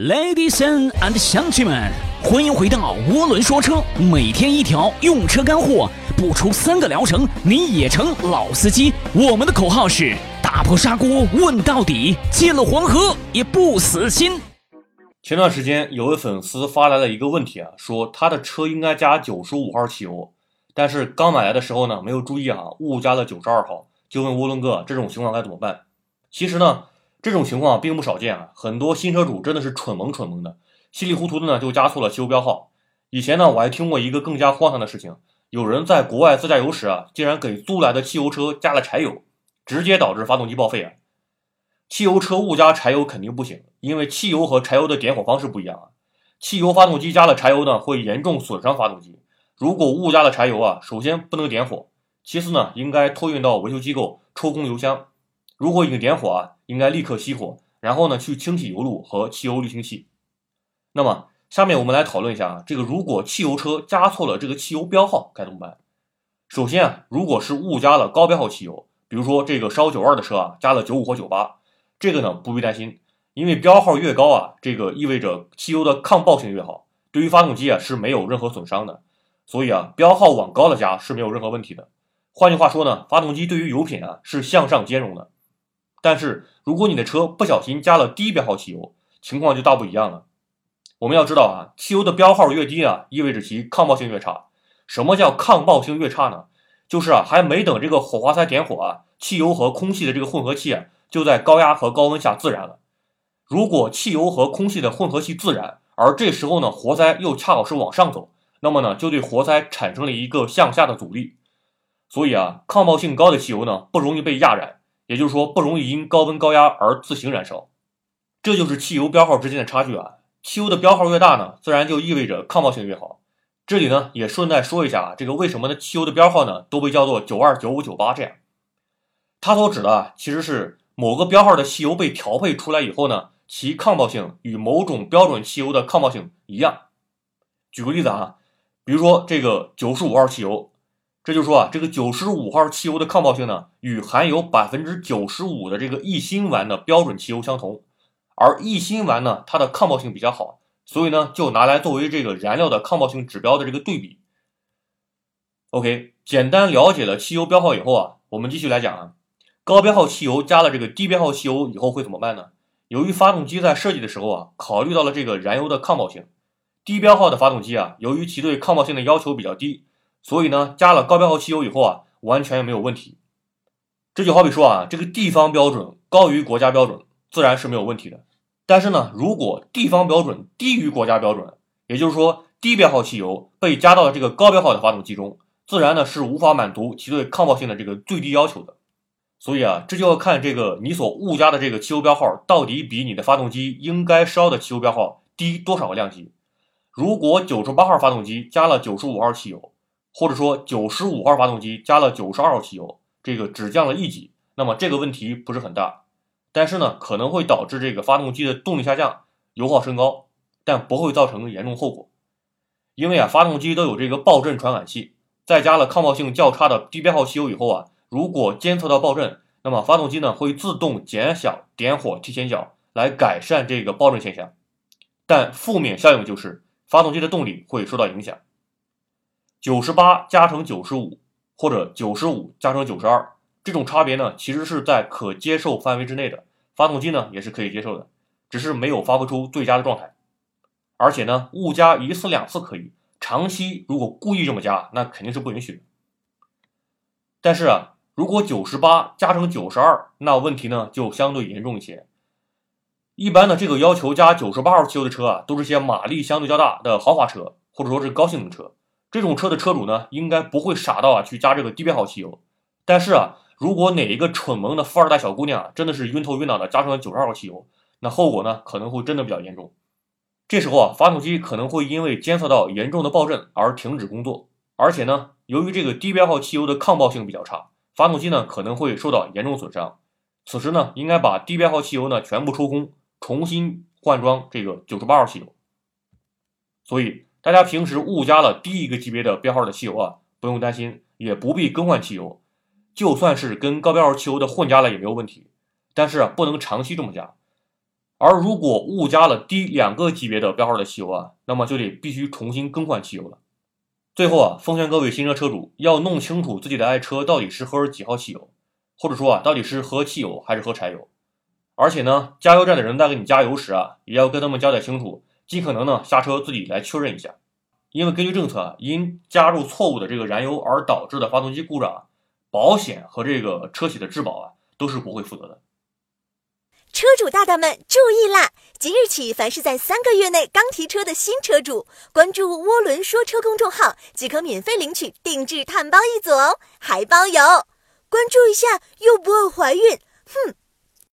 Ladies and 乡亲们，欢迎回到涡轮说车，每天一条用车干货，不出三个疗程你也成老司机。我们的口号是打破砂锅问到底，进了黄河也不死心。前段时间有位粉丝发来了一个问题啊，说他的车应该加九十五号汽油，但是刚买来的时候呢没有注意啊，误加了九十二号，就问涡轮哥这种情况该怎么办？其实呢。这种情况并不少见啊，很多新车主真的是蠢萌蠢萌的，稀里糊涂的呢就加错了汽油标号。以前呢我还听过一个更加荒唐的事情，有人在国外自驾游时啊，竟然给租来的汽油车加了柴油，直接导致发动机报废啊。汽油车误加柴油肯定不行，因为汽油和柴油的点火方式不一样啊。汽油发动机加了柴油呢，会严重损伤发动机。如果误加了柴油啊，首先不能点火，其次呢应该托运到维修机构抽空油箱。如果已经点火啊，应该立刻熄火，然后呢去清洗油路和汽油滤清器。那么下面我们来讨论一下啊，这个如果汽油车加错了这个汽油标号该怎么办？首先啊，如果是误加了高标号汽油，比如说这个烧九二的车啊加了九五或九八，这个呢不必担心，因为标号越高啊，这个意味着汽油的抗爆性越好，对于发动机啊是没有任何损伤的，所以啊标号往高了加是没有任何问题的。换句话说呢，发动机对于油品啊是向上兼容的。但是，如果你的车不小心加了低标号汽油，情况就大不一样了。我们要知道啊，汽油的标号越低啊，意味着其抗爆性越差。什么叫抗爆性越差呢？就是啊，还没等这个火花塞点火啊，汽油和空气的这个混合气啊，就在高压和高温下自燃了。如果汽油和空气的混合气自燃，而这时候呢，活塞又恰好是往上走，那么呢，就对活塞产生了一个向下的阻力。所以啊，抗爆性高的汽油呢，不容易被压燃。也就是说，不容易因高温高压而自行燃烧，这就是汽油标号之间的差距啊。汽油的标号越大呢，自然就意味着抗爆性越好。这里呢，也顺带说一下啊，这个为什么呢？汽油的标号呢都被叫做九二、九五、九八这样，它所指的其实是某个标号的汽油被调配出来以后呢，其抗爆性与某种标准汽油的抗爆性一样。举个例子啊，比如说这个九十五号汽油。这就说啊，这个九十五号汽油的抗爆性呢，与含有百分之九十五的这个异辛烷的标准汽油相同，而异辛烷呢，它的抗爆性比较好，所以呢，就拿来作为这个燃料的抗爆性指标的这个对比。OK，简单了解了汽油标号以后啊，我们继续来讲啊，高标号汽油加了这个低标号汽油以后会怎么办呢？由于发动机在设计的时候啊，考虑到了这个燃油的抗爆性，低标号的发动机啊，由于其对抗爆性的要求比较低。所以呢，加了高标号汽油以后啊，完全没有问题。这就好比说啊，这个地方标准高于国家标准，自然是没有问题的。但是呢，如果地方标准低于国家标准，也就是说低标号汽油被加到了这个高标号的发动机中，自然呢是无法满足其对抗爆性的这个最低要求的。所以啊，这就要看这个你所误加的这个汽油标号到底比你的发动机应该烧的汽油标号低多少个量级。如果九十八号发动机加了九十五号汽油，或者说九十五号发动机加了九十二号汽油，这个只降了一级，那么这个问题不是很大，但是呢可能会导致这个发动机的动力下降，油耗升高，但不会造成严重后果，因为啊发动机都有这个爆震传感器，再加了抗爆性较差的低标号汽油以后啊，如果监测到爆震，那么发动机呢会自动减小点火提前角来改善这个爆震现象，但负面效应就是发动机的动力会受到影响。九十八加成九十五，或者九十五加成九十二，这种差别呢，其实是在可接受范围之内的，发动机呢也是可以接受的，只是没有发挥出最佳的状态。而且呢，误加一次两次可以，长期如果故意这么加，那肯定是不允许的。但是啊，如果九十八加成九十二，那问题呢就相对严重一些。一般的这个要求加九十八号汽油的车啊，都是些马力相对较大的豪华车，或者说是高性能车。这种车的车主呢，应该不会傻到啊去加这个低标号汽油。但是啊，如果哪一个蠢萌的富二代小姑娘啊，真的是晕头晕脑的加上了九十二号汽油，那后果呢可能会真的比较严重。这时候啊，发动机可能会因为监测到严重的爆震而停止工作。而且呢，由于这个低标号汽油的抗爆性比较差，发动机呢可能会受到严重损伤。此时呢，应该把低标号汽油呢全部抽空，重新换装这个九十八号汽油。所以。大家平时误加了低一个级别的标号的汽油啊，不用担心，也不必更换汽油。就算是跟高标号汽油的混加了也没有问题，但是啊，不能长期这么加。而如果误加了低两个级别的标号的汽油啊，那么就得必须重新更换汽油了。最后啊，奉劝各位新车车主要弄清楚自己的爱车到底是喝几号汽油，或者说啊，到底是喝汽油还是喝柴油。而且呢，加油站的人在给你加油时啊，也要跟他们交代清楚，尽可能呢下车自己来确认一下。因为根据政策啊，因加入错误的这个燃油而导致的发动机故障啊，保险和这个车企的质保啊都是不会负责的。车主大大们注意啦！即日起，凡是在三个月内刚提车的新车主，关注“涡轮说车”公众号即可免费领取定制碳包一组哦，还包邮。关注一下又不会怀孕，哼！